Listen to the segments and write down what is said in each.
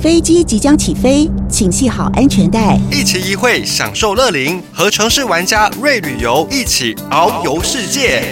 飞机即将起飞，请系好安全带，一期一会享受乐龄，和城市玩家瑞旅游一起遨游世界。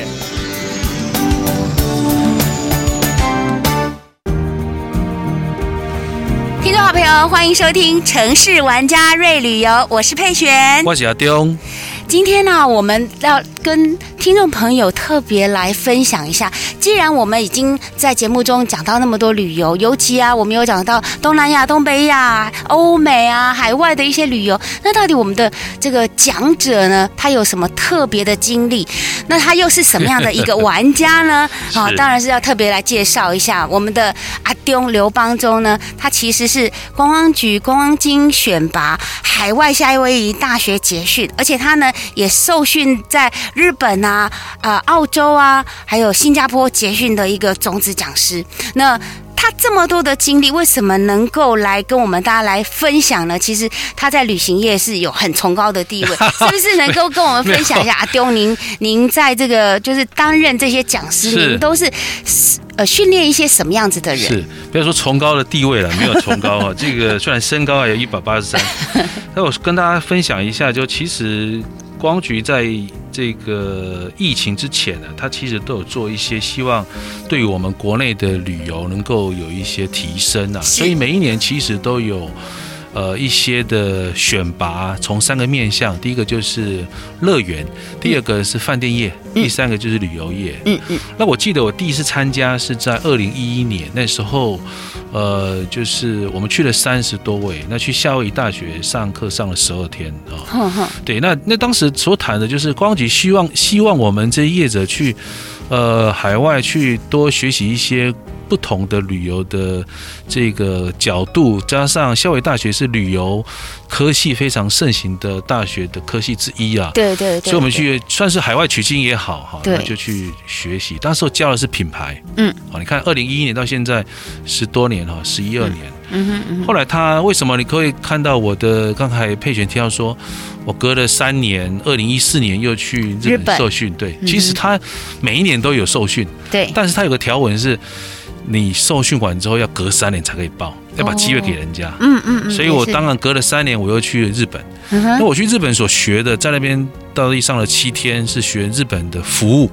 听众好朋友，欢迎收听《城市玩家瑞旅游》，我是佩璇，我是阿东。今天呢、啊，我们要跟听众朋友特别来分享一下。既然我们已经在节目中讲到那么多旅游，尤其啊，我们有讲到东南亚、东北亚、欧美啊、海外的一些旅游，那到底我们的这个讲者呢，他有什么特别的经历？那他又是什么样的一个玩家呢？啊，当然是要特别来介绍一下我们的阿东刘邦中呢。他其实是观光局观光金选拔海外夏威夷大学结训，而且他呢也受训在日本啊、呃、澳洲啊，还有新加坡。结训的一个种子讲师，那他这么多的经历，为什么能够来跟我们大家来分享呢？其实他在旅行业是有很崇高的地位，是不是能够跟我们分享一下？阿丢，您您在这个就是担任这些讲师，您都是呃训练一些什么样子的人？是不要说崇高的地位了，没有崇高啊。这个虽然身高还有一百八十三，那我跟大家分享一下，就其实。光局在这个疫情之前呢，他其实都有做一些希望，对于我们国内的旅游能够有一些提升啊，所以每一年其实都有。呃，一些的选拔从三个面向，第一个就是乐园，第二个是饭店业，第三个就是旅游业。嗯嗯。那我记得我第一次参加是在二零一一年，那时候，呃，就是我们去了三十多位，那去夏威夷大学上课上了十二天啊。对，那那当时所谈的就是观光局希望希望我们这些业者去，呃，海外去多学习一些。不同的旅游的这个角度，加上夏威大学是旅游科系非常盛行的大学的科系之一啊，对对，对，所以我们去算是海外取经也好哈，那就去学习。当时我教的是品牌，嗯，好，你看二零一一年到现在十多年哈，十一二年，嗯哼，嗯哼。后来他为什么你可以看到我的刚才佩璇提到说，我隔了三年，二零一四年又去日本受训，对，其实他每一年都有受训，对，但是他有个条文是。你受训完之后要隔三年才可以报，要把机会给人家。嗯嗯，所以我当然隔了三年，我又去了日本。那我去日本所学的，在那边到地上了七天，是学日本的服务。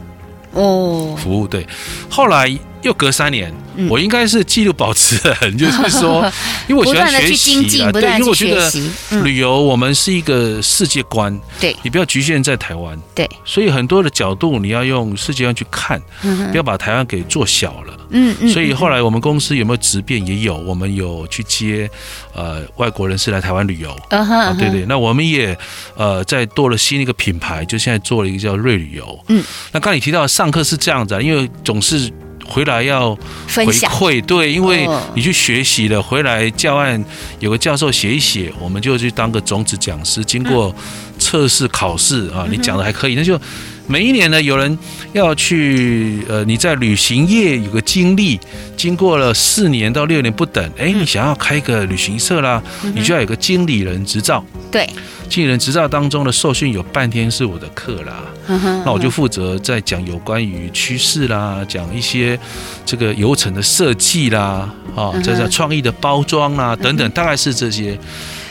哦，服务对。后来又隔三年，我应该是记录保持人，就是说，因为我喜欢学习啊，对，因为我觉得旅游我们是一个世界观，对，你不要局限在台湾，对，所以很多的角度你要用世界观去看，不要把台湾给做小了。嗯嗯。所以后来我们公司有没有直变？也有，我们有去接呃外国人士来台湾旅游。啊对对。那我们也呃在做了新一个品牌，就现在做了一个叫瑞旅游。嗯。那刚你提到上课是这样子啊，因为总是。回来要回馈，对，因为你去学习了，回来教案有个教授写一写，我们就去当个种子讲师，经过测试考试啊，你讲的还可以，那就每一年呢，有人要去，呃，你在旅行业有个经历，经过了四年到六年不等，哎，你想要开个旅行社啦，你就要有个经理人执照，对。经理人执照当中的受训有半天是我的课啦，那我就负责在讲有关于趋势啦，讲一些这个流程的设计啦，啊，在这创意的包装啦等等，大概是这些。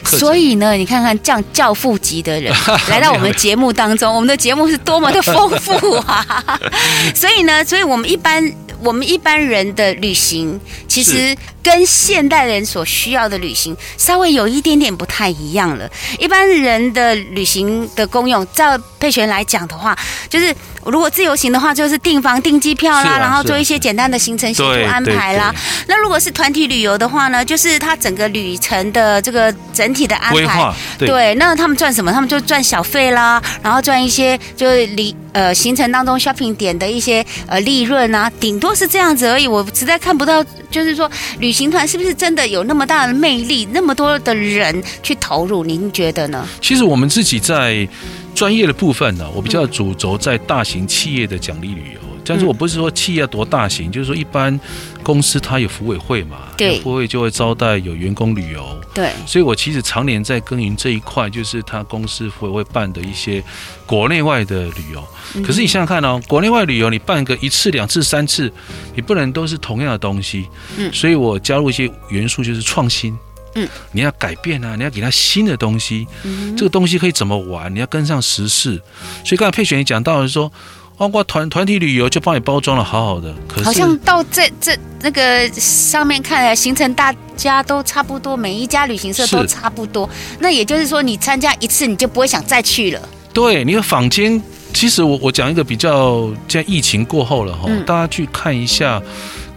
所以呢，你看看这样教父级的人 来到我们节目当中，我们的节目是多么的丰富啊！所以呢，所以我们一般我们一般人的旅行，其实。跟现代人所需要的旅行稍微有一点点不太一样了。一般人的旅行的功用，照佩璇来讲的话，就是如果自由行的话，就是订房、订机票啦，然后做一些简单的行程行程安排啦。那如果是团体旅游的话呢，就是他整个旅程的这个整体的安排。对，那他们赚什么？他们就赚小费啦，然后赚一些就是离呃行程当中 shopping 点的一些呃利润啊，顶多是这样子而已。我实在看不到，就就是说。旅行团是不是真的有那么大的魅力？那么多的人去投入，您觉得呢？其实我们自己在专业的部分呢，我比较主轴在大型企业的奖励旅游。但是我不是说企业要多大型，就是说一般公司它有服委会嘛，对，服委会就会招待有员工旅游，对，所以我其实常年在耕耘这一块，就是他公司服委会办的一些国内外的旅游。可是你想想看哦，国内外旅游你办个一次、两次、三次，你不能都是同样的东西，嗯，所以我加入一些元素，就是创新。嗯，你要改变啊，你要给他新的东西，嗯，这个东西可以怎么玩？你要跟上时事。所以刚才佩璇也讲到了说，包括团团体旅游就帮你包装的好好的，可是好像到这这那个上面看来行程大家都差不多，每一家旅行社都差不多。那也就是说，你参加一次你就不会想再去了。对，你的坊间，其实我我讲一个比较，现在疫情过后了哈，嗯，大家去看一下。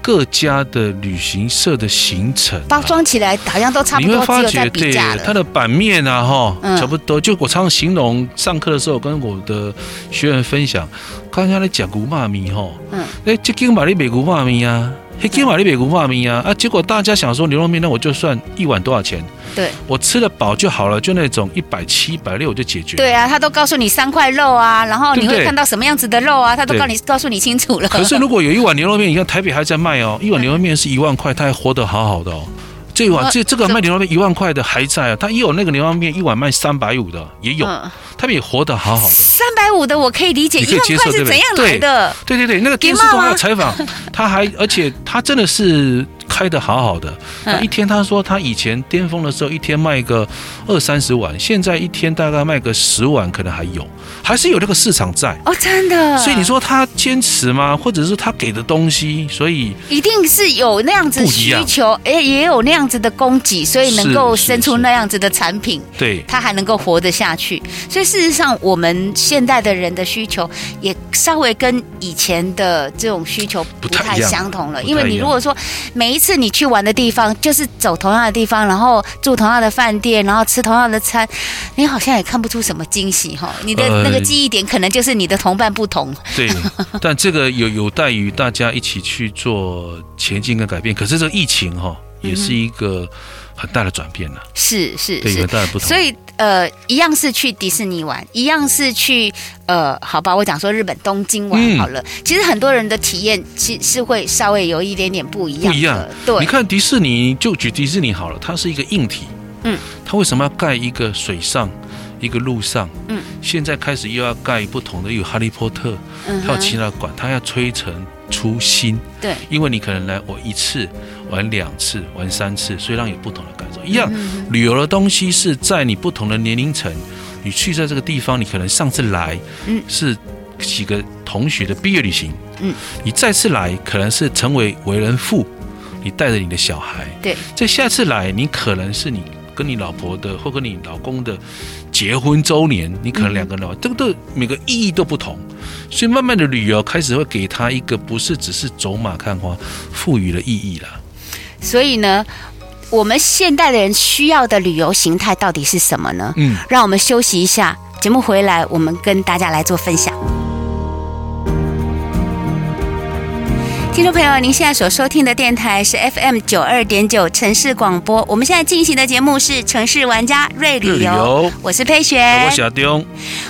各家的旅行社的行程包装起来好像都差不多，你会发觉对它的版面啊，哈，差不多。就我常常形容，上课的时候跟我的学员分享，刚才在讲古骂咪哈，嗯，哎，这间买的美古骂咪啊。黑金瓦利北古画面啊啊！结果大家想说牛肉面，那我就算一碗多少钱？对，我吃得饱就好了，就那种一百七、一百六就解决。对啊，他都告诉你三块肉啊，然后你会看到什么样子的肉啊，他都告你告诉你清楚了。可是如果有一碗牛肉面，你看台北还在卖哦，一碗牛肉面是一万块，他还活得好好的哦。这碗这这个卖牛肉面一万块的还在啊，他也有那个牛肉面一碗卖三百五的也有，他们也活得好好的。三百五的我可以理解，一万块是怎样来的？对对对，那个电视都还有采访，他还而且他真的是。开的好好的，那一天他说他以前巅峰的时候一天卖个二三十碗，现在一天大概卖个十碗，可能还有，还是有这个市场在。哦，真的。所以你说他坚持吗？或者是他给的东西，所以一定是有那样子需求，哎，也有那样子的供给，所以能够生出那样子的产品，对，他还能够活得下去。所以事实上，我们现代的人的需求也稍微跟以前的这种需求不太相同了，因为你如果说每一次你去玩的地方，就是走同样的地方，然后住同样的饭店，然后吃同样的餐，你好像也看不出什么惊喜哈。你的那个记忆点可能就是你的同伴不同。呃、对，但这个有有待于大家一起去做前进跟改变。可是这个疫情哈，也是一个很大的转变了。是是是，很大的不同。所以。呃，一样是去迪士尼玩，一样是去呃，好吧，我讲说日本东京玩好了。嗯、其实很多人的体验其实是会稍微有一点点不一样。不一样，对。你看迪士尼，就举迪士尼好了，它是一个硬体，嗯，它为什么要盖一个水上，一个路上？嗯，现在开始又要盖不同的，有哈利波特，还有其他馆，它要推陈出新。对，因为你可能来我一次。玩两次，玩三次，所以让有不同的感受。一样，旅游的东西是在你不同的年龄层，你去在这个地方，你可能上次来，嗯，是几个同学的毕业旅行，嗯，你再次来，可能是成为为人父，你带着你的小孩，对，在下次来，你可能是你跟你老婆的或跟你老公的结婚周年，你可能两个人，这个都每个意义都不同，所以慢慢的旅游开始会给他一个不是只是走马看花，赋予了意义了。所以呢，我们现代的人需要的旅游形态到底是什么呢？嗯，让我们休息一下，节目回来，我们跟大家来做分享。听众朋友，您现在所收听的电台是 FM 九二点九城市广播。我们现在进行的节目是城市玩家瑞旅游，我是佩璇，我是阿东。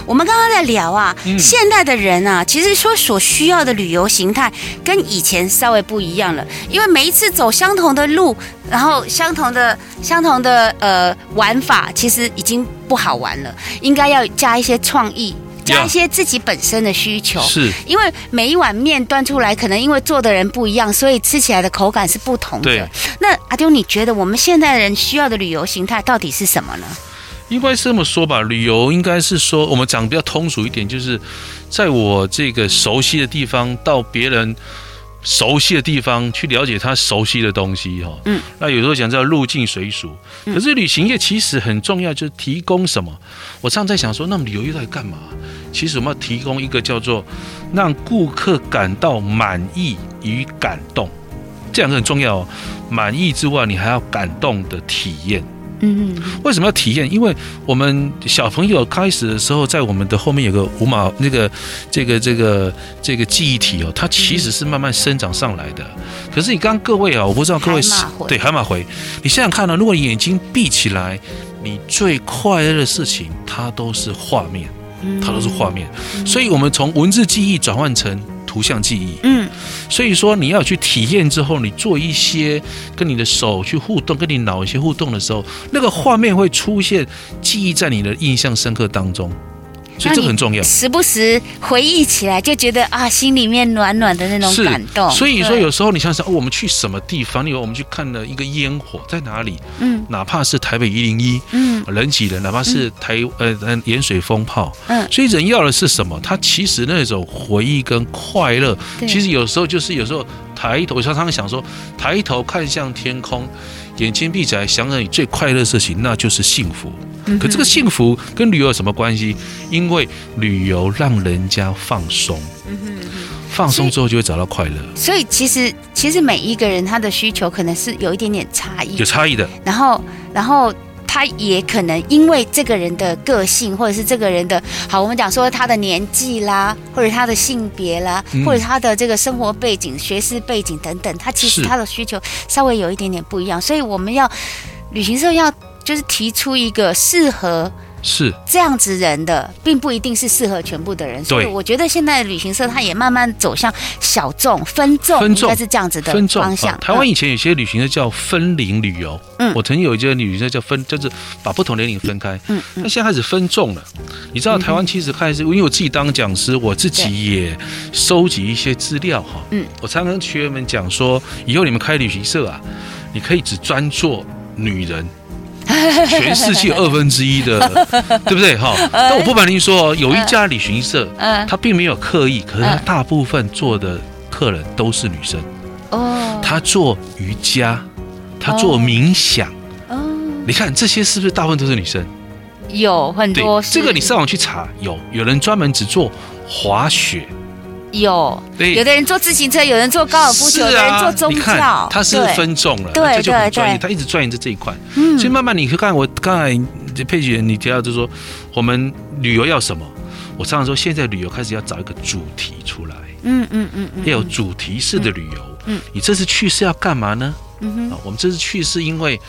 我们刚刚在聊啊，嗯、现代的人啊，其实说所需要的旅游形态跟以前稍微不一样了，因为每一次走相同的路，然后相同的相同的呃玩法，其实已经不好玩了，应该要加一些创意。加一些自己本身的需求，是因为每一碗面端出来，可能因为做的人不一样，所以吃起来的口感是不同的。那阿丢，你觉得我们现在人需要的旅游形态到底是什么呢？应该是这么说吧，旅游应该是说，我们讲比较通俗一点，就是在我这个熟悉的地方到别人。熟悉的地方去了解他熟悉的东西哈，嗯，那有时候讲叫入境随俗，可是旅行业其实很重要，就是提供什么？我常常在想说，那么旅游业在干嘛？其实我们要提供一个叫做让顾客感到满意与感动，这两个很重要哦。满意之外，你还要感动的体验。嗯，为什么要体验？因为我们小朋友开始的时候，在我们的后面有个五毛那个这个这个这个记忆体哦，它其实是慢慢生长上来的。可是你刚刚各位啊，我不知道各位是对海马回，你想想看呢，如果你眼睛闭起来，你最快乐的事情，它都是画面，它都是画面。所以我们从文字记忆转换成。图像记忆，嗯，所以说你要去体验之后，你做一些跟你的手去互动，跟你脑一些互动的时候，那个画面会出现，记忆在你的印象深刻当中。所以这个很重要。时不时回忆起来，就觉得啊，心里面暖暖的那种感动。所以说，有时候你想想，我们去什么地方？你以为我们去看了一个烟火在哪里？嗯，哪怕是台北一零一，嗯，人挤人，哪怕是台呃呃盐水风炮，嗯，所以人要的是什么？他其实那种回忆跟快乐，其实有时候就是有时候抬头，我常常想说，抬头看向天空，眼睛闭起来，想想你最快乐的事情，那就是幸福。可这个幸福跟旅游有什么关系？因为旅游让人家放松，放松之后就会找到快乐。所以其实其实每一个人他的需求可能是有一点点差异，有差异的。然后然后他也可能因为这个人的个性，或者是这个人的好，我们讲说他的年纪啦，或者他的性别啦，或者他的这个生活背景、学识背景等等，他其实他的需求稍微有一点点不一样。所以我们要旅行社要。就是提出一个适合是这样子人的，并不一定是适合全部的人。所以我觉得现在旅行社它也慢慢走向小众分众，应该是这样子的方向。台湾以前有些旅行社叫分龄旅游，嗯，我曾经有一些旅行社叫分，就是把不同年龄分开，嗯，那现在开始分众了。你知道台湾其实开始，因为我自己当讲师，我自己也收集一些资料哈，嗯，我常常跟学员们讲说，以后你们开旅行社啊，你可以只专做女人。全世界二分之一的，对不对？哈，但我不瞒您说，有一家旅行社，他并没有刻意，可是他大部分做的客人都是女生。哦，他做瑜伽，他做冥想。哦，你看这些是不是大部分都是女生？有很多。这个你上网去查，有有人专门只做滑雪。有，有的人坐自行车，有人坐高尔夫球，有的人坐宗教，他是分众了，对，他就很专业，他一直钻研在这一块。嗯，所以慢慢你看，我刚才佩姐你提到就是说，我们旅游要什么？我常常说，现在旅游开始要找一个主题出来。嗯嗯嗯，要有主题式的旅游。嗯，你这次去是要干嘛呢？嗯哼，我们这次去是因为。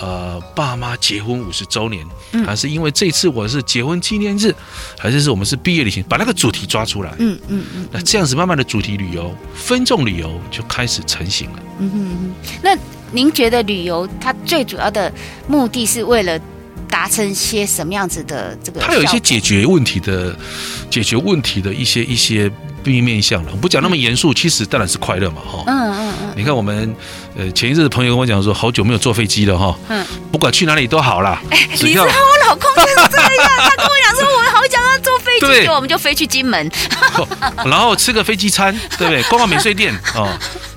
呃，爸妈结婚五十周年，还是因为这次我是结婚纪念日，还是是我们是毕业旅行，把那个主题抓出来。嗯嗯嗯。那这样子慢慢的主题旅游、分众旅游就开始成型了。嗯哼嗯。那您觉得旅游它最主要的目的是为了达成些什么样子的这个？它有一些解决问题的、解决问题的一些一些。面面相了，我不讲那么严肃，其实当然是快乐嘛，哈。嗯嗯嗯。你看我们，呃，前一阵子朋友跟我讲说，好久没有坐飞机了，哈。嗯。不管去哪里都好啦。哎，你知道我老公就是这样，他跟我讲说，我好想要坐飞机，对，我们就飞去金门，然后吃个飞机餐，对不对？逛逛免税店，哦。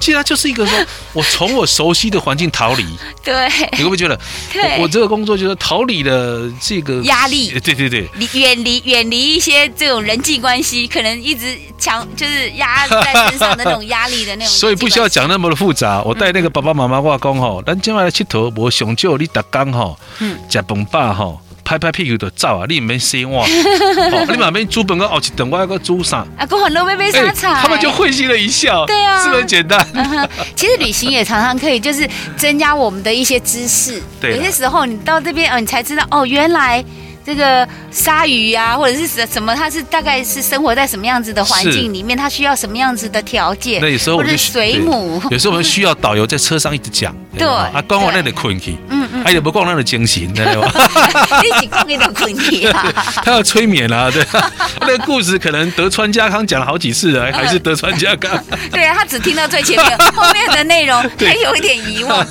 其实它就是一个说，我从我熟悉的环境逃离。对。你会不会觉得？对。我这个工作就是逃离了这个压力。对对对。离远离远离一些这种人际关系，可能一直强。就是压在身上的那种压力的那种，所以不需要讲那么的复杂。我带那个爸爸妈妈话讲吼，咱今晚来佚佗，我上少你打工吼，嗯，食饭饱吼，拍拍屁股就走啊，你唔免洗碗，你嘛免煮饭个后一顿，我要个煮啥？啊，过很多妹妹沙茶，他们就会心的一笑，对啊，是不是很简单？其实旅行也常常可以，就是增加我们的一些知识。对，有些时候你到这边，哦，你才知道，哦，原来。这个鲨鱼啊，或者是什什么，它是大概是生活在什么样子的环境里面？它需要什么样子的条件？那有时候我们水母，有时候我们需要导游在车上一直讲。对，啊，光我那里困去，嗯嗯，还有不光那里惊醒，知道吗？一起光那里困去啊！他要催眠啊，对，那个故事可能德川家康讲了好几次了，还是德川家康。对啊，他只听到最前面，后面的内容还有一点遗忘，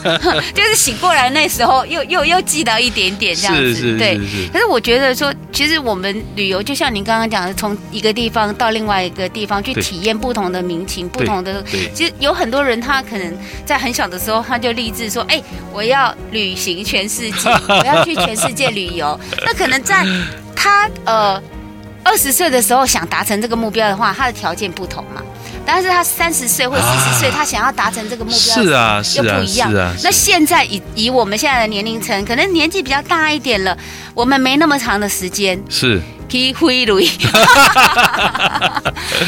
就是醒过来那时候又又又记到一点点这样子，对。可是我。觉得说，其实我们旅游就像您刚刚讲的，从一个地方到另外一个地方去体验不同的民情，不同的。其实有很多人，他可能在很小的时候他就立志说：“哎，我要旅行全世界，我要去全世界旅游。”那可能在他呃二十岁的时候想达成这个目标的话，他的条件不同嘛。但是他三十岁或四十岁，他想要达成这个目标，是啊，又不一样。那现在以以我们现在的年龄层，可能年纪比较大一点了，我们没那么长的时间，是可以挥泪。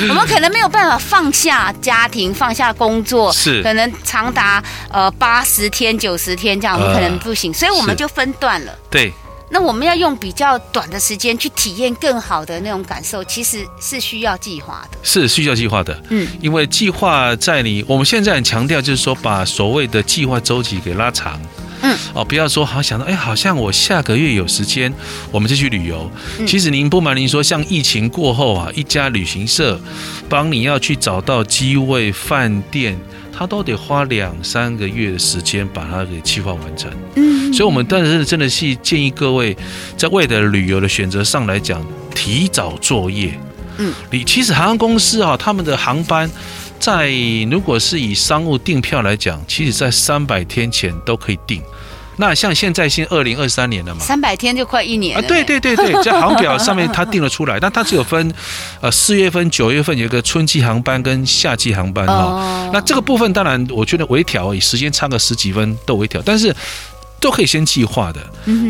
我们可能没有办法放下家庭，放下工作，是可能长达呃八十天、九十天这样，我们可能不行，所以我们就分段了。对。那我们要用比较短的时间去体验更好的那种感受，其实是需要计划的。是需要计划的，嗯，因为计划在你我们现在很强调，就是说把所谓的计划周期给拉长，嗯，哦，不要说好想到，哎，好像我下个月有时间，我们就去旅游。嗯、其实您不瞒您说，像疫情过后啊，一家旅行社帮你要去找到机位、饭店，他都得花两三个月的时间把它给计划完成。嗯，所以我们但是真的是建议各位，在未来的旅游的选择上来讲，提早作业。嗯，你其实航空公司啊，他们的航班。在如果是以商务订票来讲，其实在三百天前都可以订。那像现在现二零二三年了嘛，三百天就快一年了。啊，对对对对，在航表上面它定了出来，但它只有分，呃，四月份、九月份有个春季航班跟夏季航班哈。哦、那这个部分当然我觉得微调而已，时间差个十几分都微调，但是。都可以先计划的，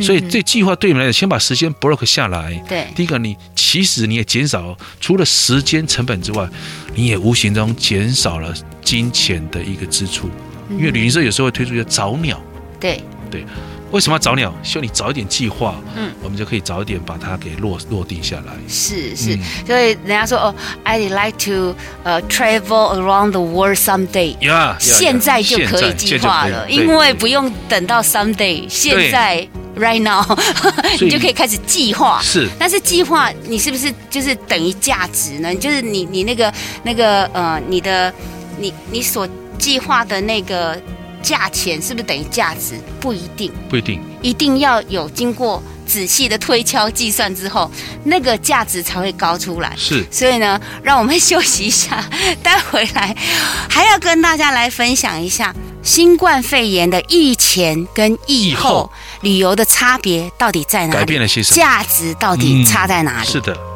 所以这计划对你们来讲，先把时间 block 下来。对，第一个你其实你也减少除了时间成本之外，你也无形中减少了金钱的一个支出，因为旅行社有时候会推出一个早鸟。对对。为什么要早鸟？希望你早一点计划，嗯，我们就可以早一点把它给落落定下来。是是，所以人家说哦，I'd like to 呃 travel around the world someday。呀，现在就可以计划了，因为不用等到 someday，现在 right now 你就可以开始计划。是，但是计划你是不是就是等于价值呢？就是你你那个那个呃，你的你你所计划的那个。价钱是不是等于价值？不一定，不一定，一定要有经过仔细的推敲计算之后，那个价值才会高出来。是，所以呢，让我们休息一下，待回来还要跟大家来分享一下新冠肺炎的疫前跟疫后旅游的差别到底在哪里？改变了些什么？价值到底差在哪里？嗯，是的。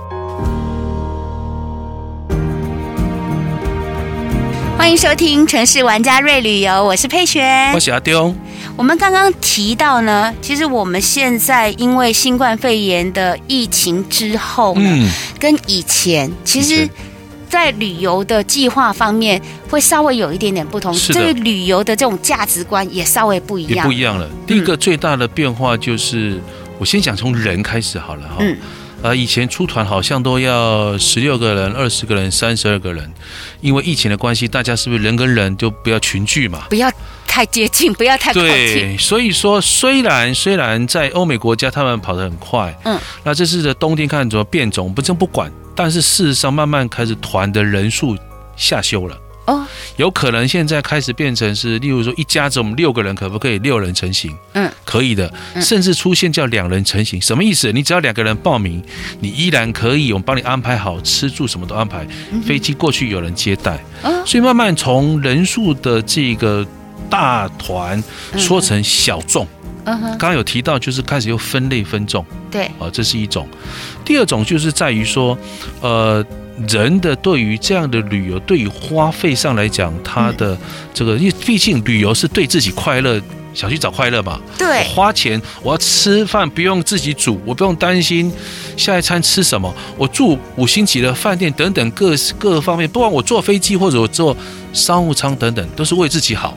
欢迎收听《城市玩家瑞旅游》，我是佩璇，我是阿丢。我们刚刚提到呢，其实我们现在因为新冠肺炎的疫情之后呢，嗯、跟以前其实，在旅游的计划方面会稍微有一点点不同，是的，对旅游的这种价值观也稍微不一样，也不一样了。第一个最大的变化就是，嗯、我先讲从人开始好了哈。嗯呃，以前出团好像都要十六个人、二十个人、三十二个人，因为疫情的关系，大家是不是人跟人就不要群聚嘛？不要太接近，不要太靠近。对，所以说虽然虽然在欧美国家他们跑得很快，嗯，那这次的冬天看怎么变种，不真不管，但是事实上慢慢开始团的人数下修了。哦，有可能现在开始变成是，例如说一家子我们六个人，可不可以六人成行？嗯，可以的，甚至出现叫两人成行，什么意思？你只要两个人报名，你依然可以，我们帮你安排好吃住，什么都安排，飞机过去有人接待。所以慢慢从人数的这个大团缩成小众。嗯哼，刚刚有提到就是开始又分类分众。对，啊，这是一种。第二种就是在于说，呃。人的对于这样的旅游，对于花费上来讲，他的这个，因为毕竟旅游是对自己快乐，想去找快乐嘛。对，花钱我要吃饭，不用自己煮，我不用担心下一餐吃什么，我住五星级的饭店等等各各方面，不管我坐飞机或者我坐商务舱等等，都是为自己好。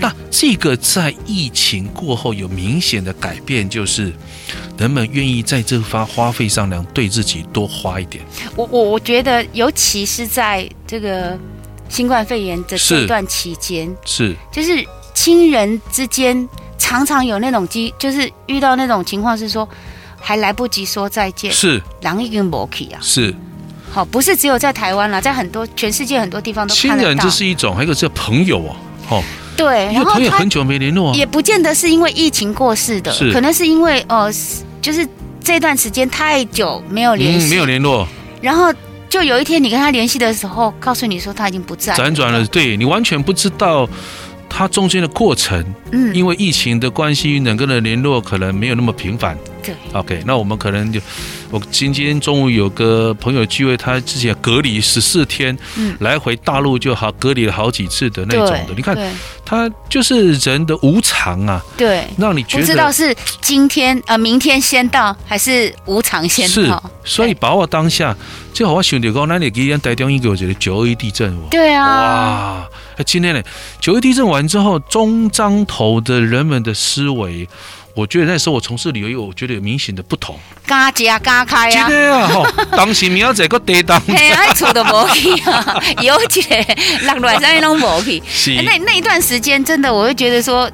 那这个在疫情过后有明显的改变，就是人们愿意在这发花费上呢，对自己多花一点。我我我觉得，尤其是在这个新冠肺炎的这段期间，是就是亲人之间常常有那种机，就是遇到那种情况，是说还来不及说再见，是狼已经没去啊，是好，不是只有在台湾了，在很多全世界很多地方都看得到。亲人这是一种，还有一个是朋友哦，好。对，然后他很久没联络，也不见得是因为疫情过世的，可能是因为呃，就是这段时间太久没有联系，没有联络，然后就有一天你跟他联系的时候，告诉你说他已经不在，辗转了，对，你完全不知道他中间的过程，嗯，因为疫情的关系，两个人联络可能没有那么频繁。对，OK，那我们可能就，我今天中午有个朋友聚会，他之前隔离十四天，嗯，来回大陆就好隔离了好几次的那种的，你看，他就是人的无常啊，对，让你觉得？不知道是今天呃明天先到还是无常先到，是，所以把握当下，就好我兄弟讲，那你今天台中一个我觉得九二一地震，对啊，哇，今天呢九二一地震完之后，中彰投的人们的思维。我觉得那时候我从事旅游，我觉得有明显的不同。加价加开啊！真的啊，吼！当时明仔载个地震，嘿，爱厝都无去啊，有一个落来啥拢无去。是。那那一段时间，真的，我会觉得说，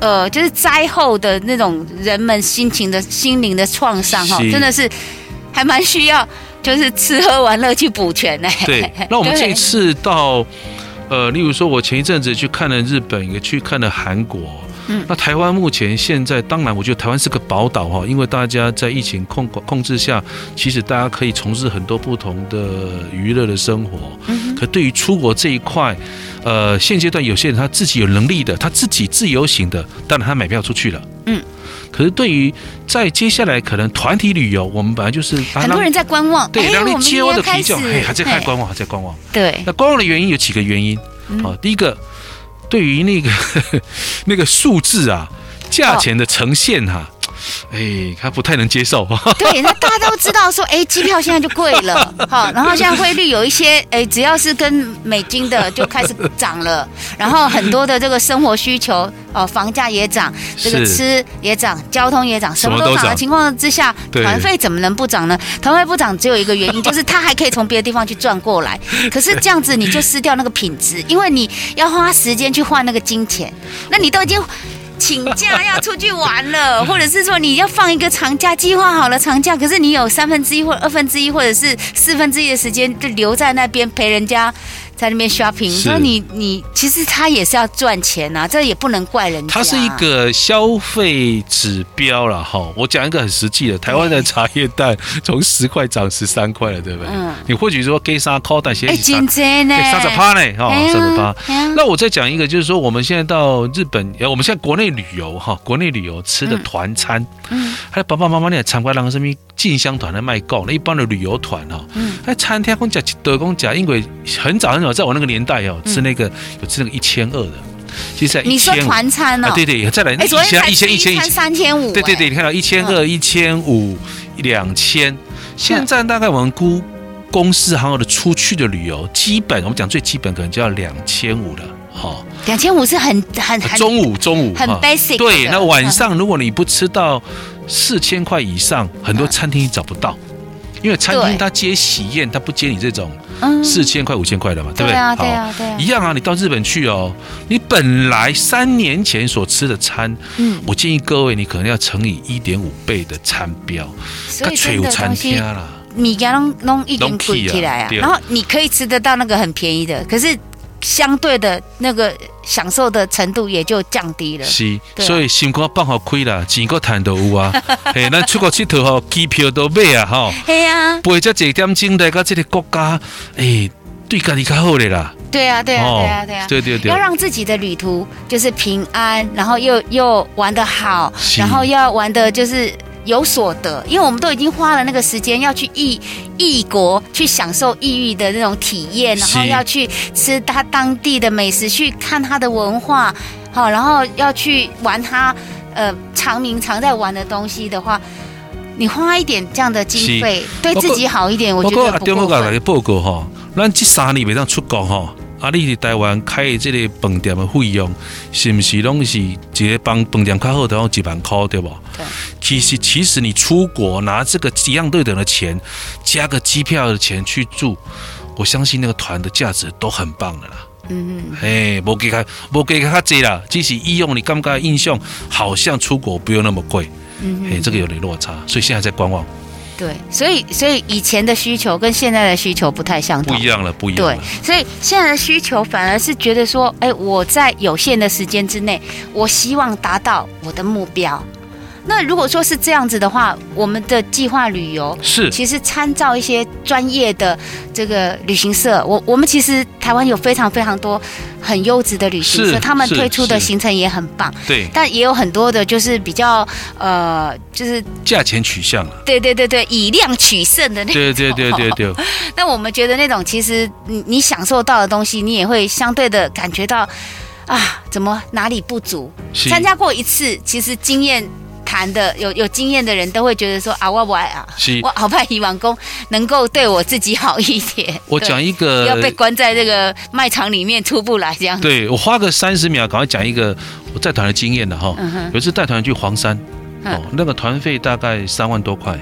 呃，就是灾后的那种人们心情的心灵的创伤哈，真的是还蛮需要，就是吃喝玩乐去补全呢。对，那我们这一次到，呃，例如说，我前一阵子去看了日本，也去看了韩国。嗯，那台湾目前现在，当然，我觉得台湾是个宝岛哈，因为大家在疫情控控制下，其实大家可以从事很多不同的娱乐的生活。嗯，可对于出国这一块，呃，现阶段有些人他自己有能力的，他自己自由行的，当然他买票出去了。嗯，可是对于在接下来可能团体旅游，我们本来就是很多人在观望，对，让你接我的啤酒，哎，还在看观望，还在观望。对，那观望的原因有几个原因。好，第一个。对于那个 那个数字啊，价钱的呈现哈、啊，哎，他不太能接受。对，那大家都知道说，哎，机票现在就贵了，好，然后现在汇率有一些，哎，只要是跟美金的就开始涨了，然后很多的这个生活需求，哦，房价也涨，这个吃也涨，交通也涨，什么都涨的情况之下，团费怎么能不涨呢？团费不涨只有一个原因，就是他还可以从别的地方去赚过来。可是这样子你就失掉那个品质，因为你要花时间去换那个金钱，那你都已经。请假要出去玩了，或者是说你要放一个长假，计划好了长假，可是你有三分之一或二分之一，或者是四分之一的时间就留在那边陪人家。在那边 shopping，那你你其实他也是要赚钱啊，这也不能怪人家。它是一个消费指标了哈。我讲一个很实际的，台湾的茶叶蛋 从十块涨十三块了，对不对？嗯。你或许说给啥扣蛋鞋？哎，真的呢。三十趴呢，哈，三十趴。那我再讲一个，就是说我们现在到日本，我们现在国内旅游哈，国内旅游吃的团餐，嗯，还有爸爸妈妈那参观那个什么进香团的卖够，那一般的旅游团哈，嗯，在餐厅公讲德公讲，因为很早很早。在我那个年代哦，吃那个有吃那个一千二的，其实你说团餐哦，对对，再来一千一千一千三千五，对对对，你看到一千二、一千五、两千，现在大概我们估公司行有的出去的旅游，基本我们讲最基本可能就要两千五了，哈，两千五是很很中午中午很 basic，对，那晚上如果你不吃到四千块以上，很多餐厅找不到。因为餐厅它接喜宴，它不接你这种四千块、五千块的嘛，对不对？对啊，对啊，对啊。一样啊，你到日本去哦，你本来三年前所吃的餐，嗯，我建议各位你可能要乘以一点五倍的餐标，所以真的东西，米家弄弄一点贵起来啊，然后你可以吃得到那个很便宜的，可是。相对的那个享受的程度也就降低了。是，所以心肝放好亏了，钱个赚都有啊。嘿，咱出国佚佗吼，机票都买啊，吼。对啊。背这几点钟来到这个国家，哎，对家己较好的啦。对啊，对啊，对啊，对啊。对对对。要让自己的旅途就是平安，然后又又玩得好，然后要玩的就是。有所得，因为我们都已经花了那个时间要去异异国去享受异域的那种体验，然后要去吃他当地的美食，去看他的文化，好，然后要去玩他呃常明常在玩的东西的话，你花一点这样的经费，对自己好一点，我觉得不过分。我来报告哈，咱这三年没当出国哈。啊！你在台湾开的这个饭店的费用，是不是拢是一个帮饭店开好的，几万块，对不？对。其实，其实你出国拿这个一样对等的钱，加个机票的钱去住，我相信那个团的价值都很棒的啦。嗯嗯。哎，不给他，不给他这啦。只是医用，你刚刚印象好像出国不用那么贵。嗯。哎，这个有点落差，所以现在在观望。对，所以所以以前的需求跟现在的需求不太相同，不一样了，不一样。对，所以现在的需求反而是觉得说，哎，我在有限的时间之内，我希望达到我的目标。那如果说是这样子的话，我们的计划旅游是其实参照一些专业的这个旅行社，我我们其实台湾有非常非常多很优质的旅行社，他们推出的行程也很棒，对，但也有很多的就是比较呃，就是价钱取向，对对对对，以量取胜的那种，对对对对对。那我们觉得那种其实你你享受到的东西，你也会相对的感觉到啊，怎么哪里不足？参加过一次，其实经验。谈的有有经验的人都会觉得说啊，我不爱啊，是我好怕以往工能够对我自己好一点。我讲一个，要被关在这个卖场里面出不来这样。对，我花个三十秒赶快讲一个我带团的经验的哈。有一次带团去黄山，哦，那个团费大概三万多块。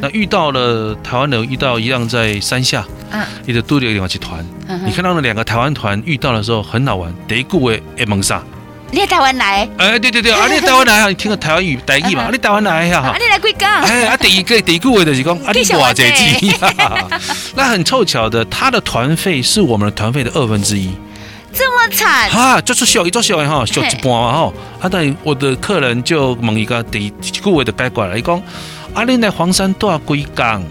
那遇到了台湾人，遇到一样在山下，嗯，你的都有地方去团。你看到那两个台湾团遇到的时候很好玩，得一句话会问啥？你台湾来？哎，对对对，啊，你台湾来啊？你听个台湾语台语嘛？你台湾来呀？哈，你来贵港？哎，啊，第一个第一句话就是讲，啊，你多这钱？那很凑巧的，他的团费是我们的团费的二分之一。这么惨？哈，就是小一做小一哈，小一半嘛哈。啊，但我的客人就问一个第一句话就改过来，讲，啊，你来黄山多少贵港？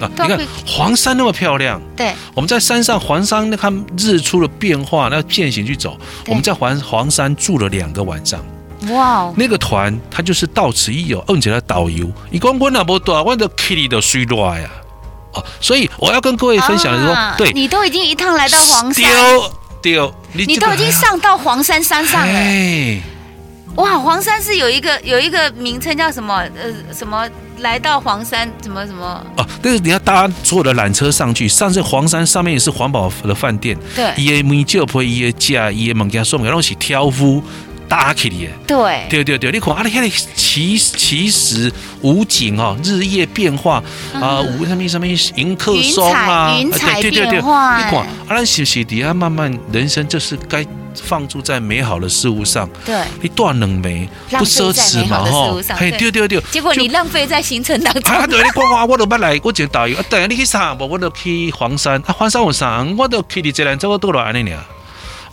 啊，你看黄山那么漂亮，对，我们在山上黄山那看日出的变化，那健行去走，我们在黄黄山住了两个晚上，哇，那个团他就是到此一游，而且他导游，你光问那么多，我的 Kitty 都水落呀，哦，所以我要跟各位分享的是说，对，你都已经一趟来到黄山，丢丢，你都已经上到黄山山上了，哇，黄山是有一个有一个名称叫什么？呃，什么？来到黄山，怎么怎么？哦，但是你要搭所有的缆车上去，上次黄山上面也是环保的饭店。对，伊个米酒配伊个价，伊个物件说明拢是挑夫搭起的。对，对对对，你看啊，你看其其实武景哦，日夜变化啊，无什么什么迎客松啊，云彩变化。你看啊，咱是不是底下慢慢人生就是该。放逐在美好的事物上，对，你断冷没不奢侈嘛？哈，嘿，对对对，结果你浪费在行程当中。啊，对，你呱呱，我都不来，我只导游。等下你去啥？我我都去黄山。啊，黄山我上，我都去你这来，这个多了安尼呢。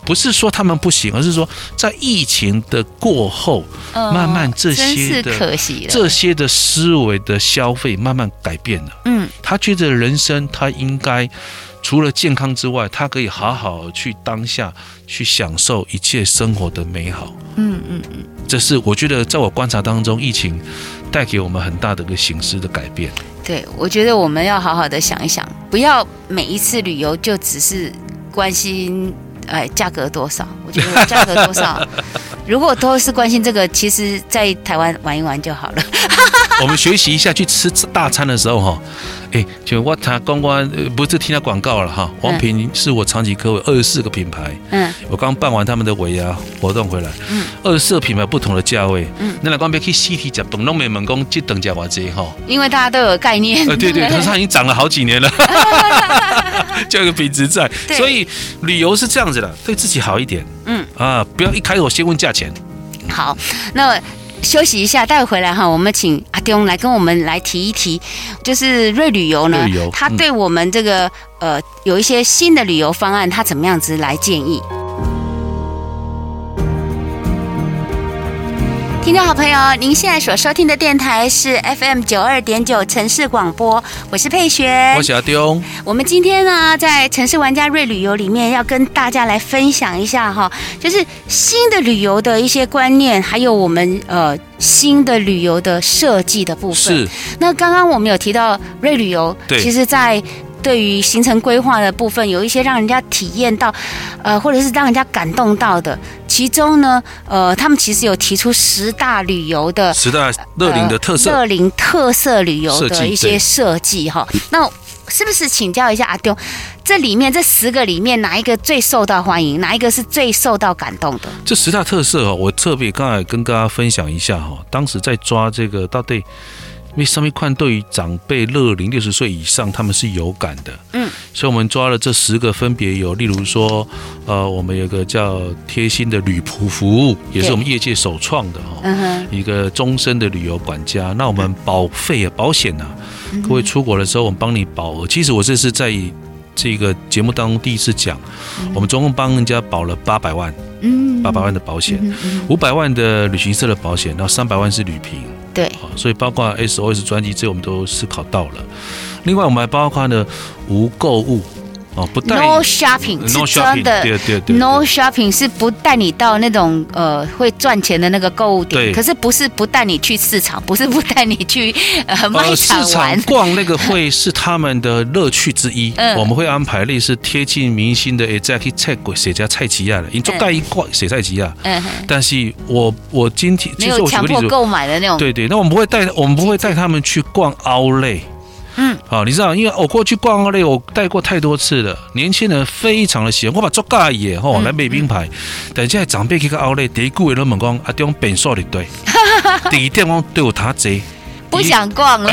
不是说他们不行，而是说在疫情的过后，慢慢这些的可惜这些的思维的消费慢慢改变了。嗯，他觉得人生他应该。除了健康之外，他可以好好去当下去享受一切生活的美好。嗯嗯嗯，这是我觉得在我观察当中，疫情带给我们很大的一个形式的改变。对，我觉得我们要好好的想一想，不要每一次旅游就只是关心哎价格多少。我觉得价格多少，如果都是关心这个，其实在台湾玩一玩就好了。我们学习一下，去吃大餐的时候哈。哎，就我他公关不是听他广告了哈。王平是我长期客户，二十四个品牌。嗯，我刚办完他们的尾牙活动回来。嗯，二十四个品牌不同的价位。嗯，那来光别去细体讲，本东美门工这等价话这哈。因为大家都有概念。呃，对对，可是它已经涨了好几年了，就有个品质在。所以旅游是这样子的，对自己好一点。嗯啊，不要一开口先问价钱。好，那。休息一下，待会回来哈，我们请阿丁来跟我们来提一提，就是瑞旅游呢，他对我们这个呃有一些新的旅游方案，他怎么样子来建议？听众好朋友，您现在所收听的电台是 FM 九二点九城市广播，我是佩璇，我是阿丢。我们今天呢，在城市玩家瑞旅游里面，要跟大家来分享一下哈，就是新的旅游的一些观念，还有我们呃新的旅游的设计的部分。是。那刚刚我们有提到瑞旅游，对，其实在。对于行程规划的部分，有一些让人家体验到，呃，或者是让人家感动到的。其中呢，呃，他们其实有提出十大旅游的十大乐龄的特色，乐龄特色旅游的一些设计哈。那是不是请教一下阿丢，这里面这十个里面哪一个最受到欢迎？哪一个是最受到感动的？这十大特色哦，我特别刚才跟大家分享一下哈。当时在抓这个到底。因为上面看对于长辈乐龄六十岁以上，他们是有感的，嗯，所以我们抓了这十个，分别有，例如说，呃，我们有个叫贴心的旅仆服务，也是我们业界首创的哈，嗯哼，一个终身的旅游管家。那我们保费啊，保险呐，各位出国的时候，我们帮你保额。其实我这是在这个节目当中第一次讲，我们总共帮人家保了八百万，嗯，八百万的保险，五百万的旅行社的保险，然后三百万是旅平。对，所以包括 SOS 专辑，这我们都思考到了。另外，我们还包括呢无购物。哦，不带 no shopping 是真的，对对对，no shopping 是不带你到那种呃会赚钱的那个购物点，可是不是不带你去市场，不是不带你去呃卖场玩，市场逛那个会是他们的乐趣之一。我们会安排类似贴近明星的，诶，再去菜鬼谁家菜吉亚的，你就带一逛谁菜吉亚。嗯，但是我我今天没有强迫购买的那种，对对，那我们不会带，我们不会带他们去逛 Outlet。嗯，好，你知道，因为我过去逛那里，我带过太多次了。年轻人非常的喜欢，我把做大爷吼来买名牌。但现在长辈去个奥莱，第一句话都问讲啊，这种变数的对，第一点讲对我他贼，不想逛了。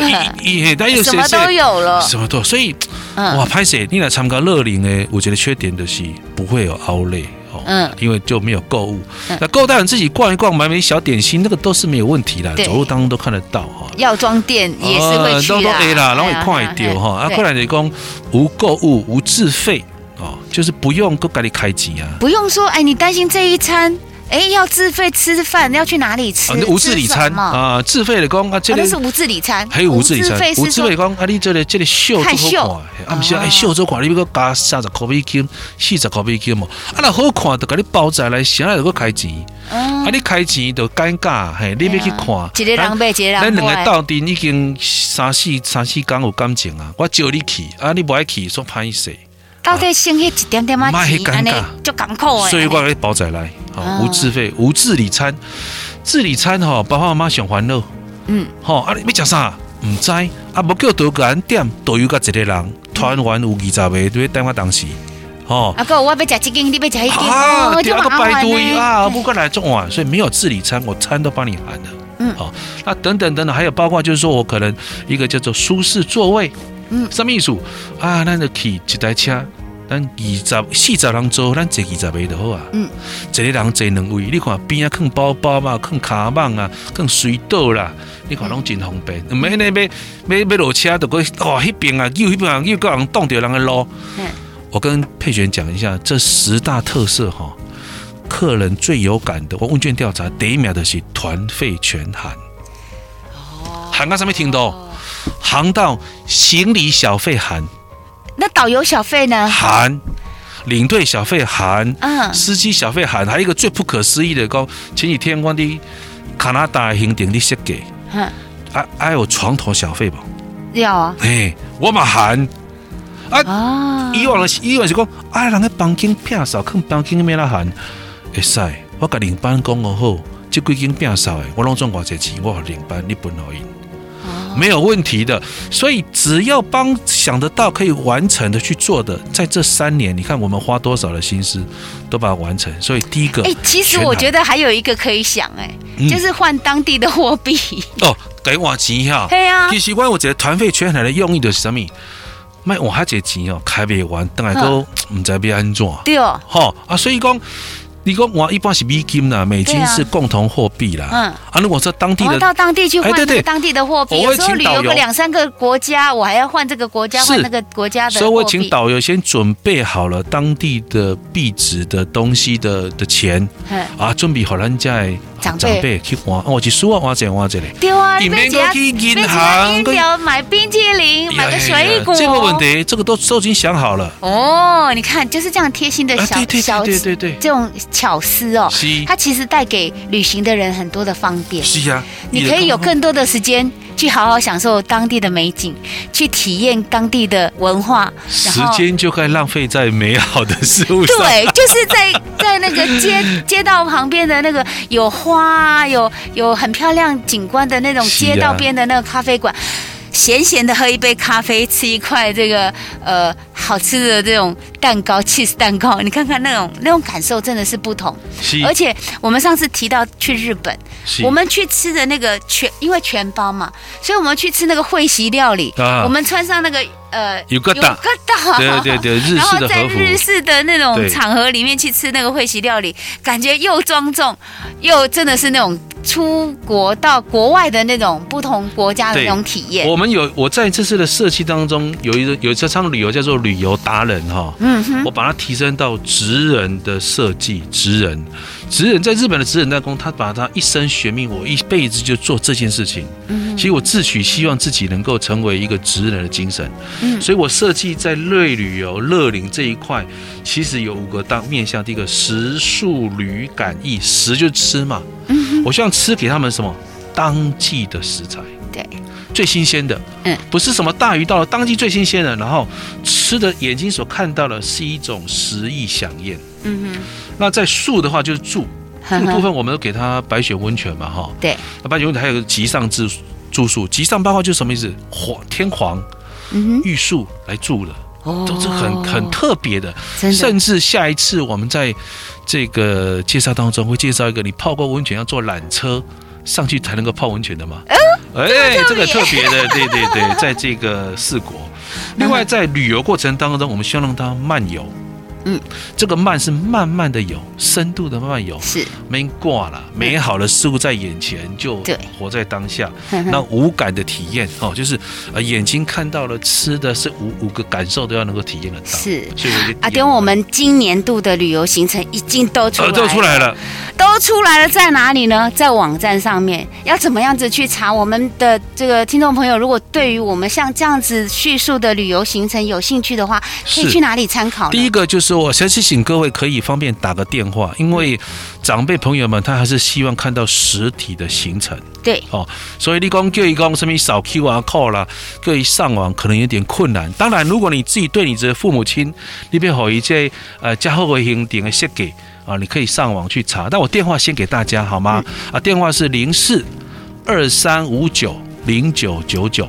什么都有了，什么都，所以哇，拍摄你来参加乐龄诶，我觉得缺点的是不会有奥莱。哦，嗯，因为就没有购物。那购物当然自己逛一逛，买买小点心，那个都是没有问题的，走路当中都看得到哈。药妆店也是会去啦，然后也快丢哈。啊，过来你讲无购物无自费哦，就是不用都给你开机啊，不用说，哎，你担心这一餐。哎，要自费吃饭，要去哪里吃？无自理餐。啊，自费的讲啊，这里是无自理餐，还有无自理餐。无自费讲啊，你这里这里秀做好看，啊不是哎秀做看，你要加三十块美金，四十块美金嘛，啊那好看就给你包在来，现在就开钱，啊你开钱就尴尬，嘿，你要去看，一个人买一个人买，咱两个到底已经三四三四天有感情啊，我招你去，啊你不爱去，说歹势。到底省那一点点嘛钱，安尼就艰苦哎。所以我包仔来，无自费，无自理餐，自理餐哈，爸爸妈妈想欢乐，嗯，好啊，你要食啥？唔知。啊，无叫多个人点，都有个一个人团圆有二十个，都要带我当时，哦。啊哥，我要吃这个，你要吃一个，啊，第二个排队啊，不过来中晚，所以没有自理餐，我餐都帮你含了，嗯，好，那等等等等，还有包括就是说我可能一个叫做舒适座位。嗯，什么意思啊？咱就去一台车，咱二十四十人坐，咱坐二十位就好啊。嗯，一个人坐两位，你看边啊，放包包嘛，放卡网啊，放水倒啦，你看拢真方便。唔免那边要要落车，就过哦，迄边啊，又迄边啊又个人挡着人的路。嗯，我跟佩璇讲一下这十大特色哈，客人最有感的。我问卷调查第一名的是团费全含。哦，含到上面听到。航道行李小费含，那导游小费呢？含，领队小费含，嗯，司机小费含，还有一个最不可思议的，讲前几天我的加拿大行程你写给，嗯，还还有床头小费吧？要啊，哎，我嘛含，啊，以往的以往是讲，啊，人家房间偏少，看房间咩啦含，会使，我甲领班讲我好，这几间偏少的，我拢赚偌济钱，我领班你分好伊。没有问题的，所以只要帮想得到可以完成的去做的，在这三年，你看我们花多少的心思都把它完成。所以第一个，哎，其实我觉得还有一个可以想，哎，就是换当地的货币。哦，给我钱哈。对啊。其实我我觉得团费全台的用意的是什么？卖我还这钱哦，开不完，等下都唔知要安怎。对哦。好啊，所以讲。你讲我一般是美金啦，美金是共同货币啦。嗯，啊，如果说当地的，到当地去换当地的货币，有时候旅游个两三个国家，我还要换这个国家换那个国家的。所以我请导游先准备好了当地的币值的东西的的钱，啊，准备好人家长辈去换，我去输啊，换这换这里。对啊，你们家去银行买冰淇淋，买个水果。这个问题，这个都都已经想好了。哦，你看就是这样贴心的小小对对对这种。巧思哦，它其实带给旅行的人很多的方便。是啊，你可以有更多的时间去好好享受当地的美景，去体验当地的文化。时间就该浪费在美好的事物上。对，就是在 在那个街街道旁边的那个有花、有有很漂亮景观的那种街道边的那个咖啡馆。闲闲的喝一杯咖啡，吃一块这个呃好吃的这种蛋糕，cheese 蛋糕，你看看那种那种感受真的是不同。是，而且我们上次提到去日本，我们去吃的那个全，因为全包嘛，所以我们去吃那个会席料理，啊、我们穿上那个呃有个大，对对对，日式的然后在日式的那种场合里面去吃那个会席料理，感觉又庄重，又真的是那种。出国到国外的那种不同国家的那种体验，我们有我在这次的设计当中有一个有这场旅游叫做旅游达人哈，嗯哼，我把它提升到职人的设计，职人，职人在日本的职人代工，他把他一生学命，我一辈子就做这件事情，嗯，其实我自诩希望自己能够成为一个职人的精神，嗯，所以我设计在瑞旅游乐龄这一块，其实有五个当面向，第一个食宿旅感意，食就吃嘛。嗯我希望吃给他们什么？当季的食材，对，最新鲜的，嗯，不是什么大鱼到了当季最新鲜的，然后吃的眼睛所看到的是一种食意享宴，嗯哼。那在树的话就是住，这个部分我们都给它白雪温泉嘛，哈，对。那白雪温泉还有个极上住住宿，极上八号就是什么意思？皇天皇，嗯哼，御宿来住了，哦，都是很很特别的，的。甚至下一次我们在。这个介绍当中会介绍一个，你泡过温泉要坐缆车上去才能够泡温泉的吗？哎、哦，这个特别的，对对对，在这个四国。另外，在旅游过程当中，我们希望让它漫游，嗯，这个慢是慢慢的有，深度的慢慢游，是没挂了，美好的事物在眼前，就活在当下。那五感的体验哦，就是呃眼睛看到了吃的是五五个感受都要能够体验得到。是，所以阿丁，我们今年度的旅游行程已经都出来了，都出来了，都出来了，在哪里呢？在网站上面，要怎么样子去查？我们的这个听众朋友，如果对于我们像这样子叙述的旅游行程有兴趣的话，可以去哪里参考？第一个就是。我先提醒各位，可以方便打个电话，因为长辈朋友们他还是希望看到实体的行程。对，哦，所以你讲叫一讲什么扫 QR code 啦，各位上网可能有点困难。当然，如果你自己对你的父母亲，你别好一些呃加厚的行点个设计啊，你可以上网去查。但我电话先给大家好吗？啊，电话是零四二三五九零九九九。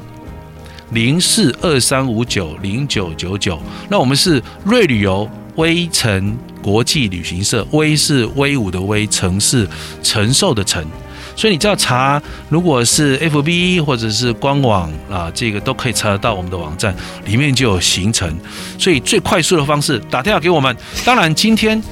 零四二三五九零九九九，那我们是瑞旅游威城国际旅行社，威是威武的威，城是承受的承，所以你只要查，如果是 FB 或者是官网啊，这个都可以查得到我们的网站，里面就有行程，所以最快速的方式打电话给我们。当然今天。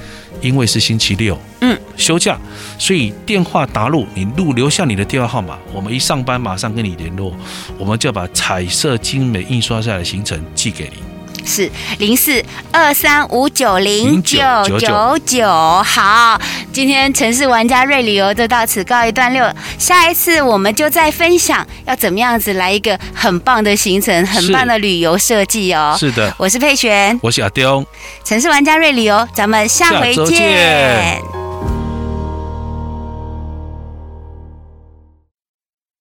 因为是星期六，嗯，休假，所以电话打入，你录留下你的电话号码，我们一上班马上跟你联络，我们就把彩色精美印刷下来的行程寄给你。是零四二三五九零九九九。好，今天城市玩家瑞旅游就到此告一段落。下一次我们就再分享要怎么样子来一个很棒的行程，很棒的旅游设计哦。是的，我是佩璇，我是阿刁，城市玩家瑞旅游，咱们下回见。